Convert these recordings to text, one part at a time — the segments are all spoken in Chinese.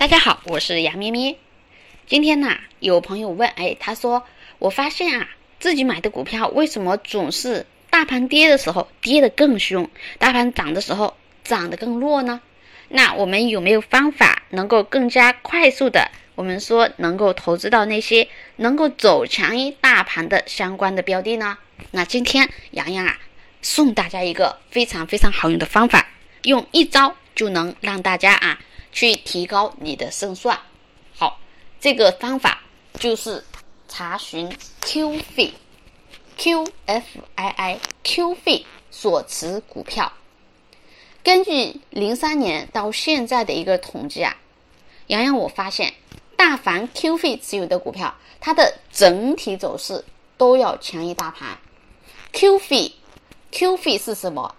大家好，我是杨咩咩。今天呢，有朋友问，哎，他说我发现啊，自己买的股票为什么总是大盘跌的时候跌得更凶，大盘涨的时候涨得更弱呢？那我们有没有方法能够更加快速的，我们说能够投资到那些能够走强于大盘的相关的标的呢？那今天洋洋啊，送大家一个非常非常好用的方法，用一招就能让大家啊。去提高你的胜算。好，这个方法就是查询 QF QFII QF 所持股票。根据零三年到现在的一个统计啊，洋洋我发现，大凡 QF 持有的股票，它的整体走势都要强于大盘。QF，QF 是什么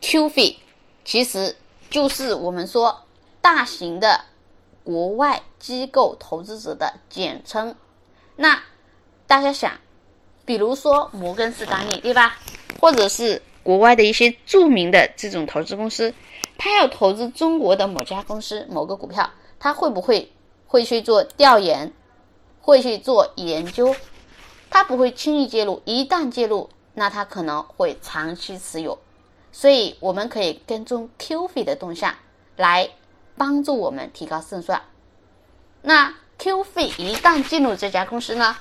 QF 其实就是我们说。大型的国外机构投资者的简称，那大家想，比如说摩根士丹利，对吧？或者是国外的一些著名的这种投资公司，他要投资中国的某家公司某个股票，他会不会会去做调研，会去做研究？他不会轻易介入，一旦介入，那他可能会长期持有。所以我们可以跟踪 QF 的动向来。帮助我们提高胜算。那 Q 费一旦进入这家公司呢，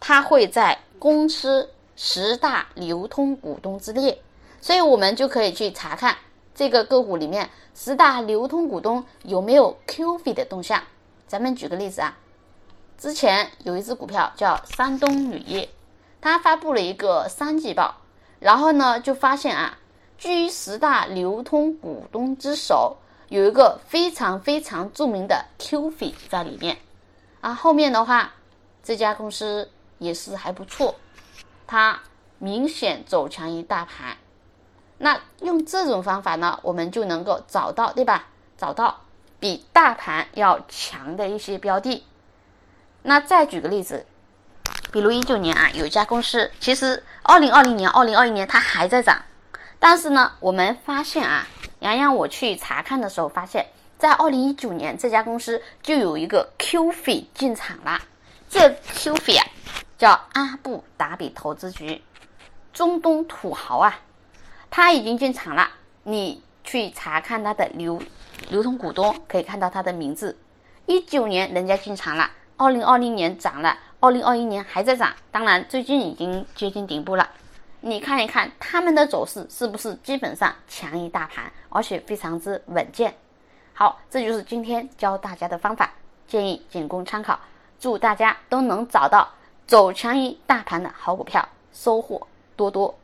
它会在公司十大流通股东之列，所以我们就可以去查看这个个股里面十大流通股东有没有 Q 费的动向。咱们举个例子啊，之前有一只股票叫山东铝业，它发布了一个三季报，然后呢就发现啊，居十大流通股东之首。有一个非常非常著名的 QF 在里面，啊，后面的话，这家公司也是还不错，它明显走强于大盘。那用这种方法呢，我们就能够找到，对吧？找到比大盘要强的一些标的。那再举个例子，比如一九年啊，有一家公司，其实二零二零年、二零二一年它还在涨，但是呢，我们发现啊。洋洋，我去查看的时候发现，在二零一九年这家公司就有一个 QF 进场了。这 QF 啊，叫阿布达比投资局，中东土豪啊，他已经进场了。你去查看他的流流通股东，可以看到他的名字。一九年人家进场了，二零二零年涨了，二零二一年还在涨，当然最近已经接近顶部了。你看一看他们的走势是不是基本上强于大盘，而且非常之稳健。好，这就是今天教大家的方法，建议仅供参考。祝大家都能找到走强于大盘的好股票，收获多多。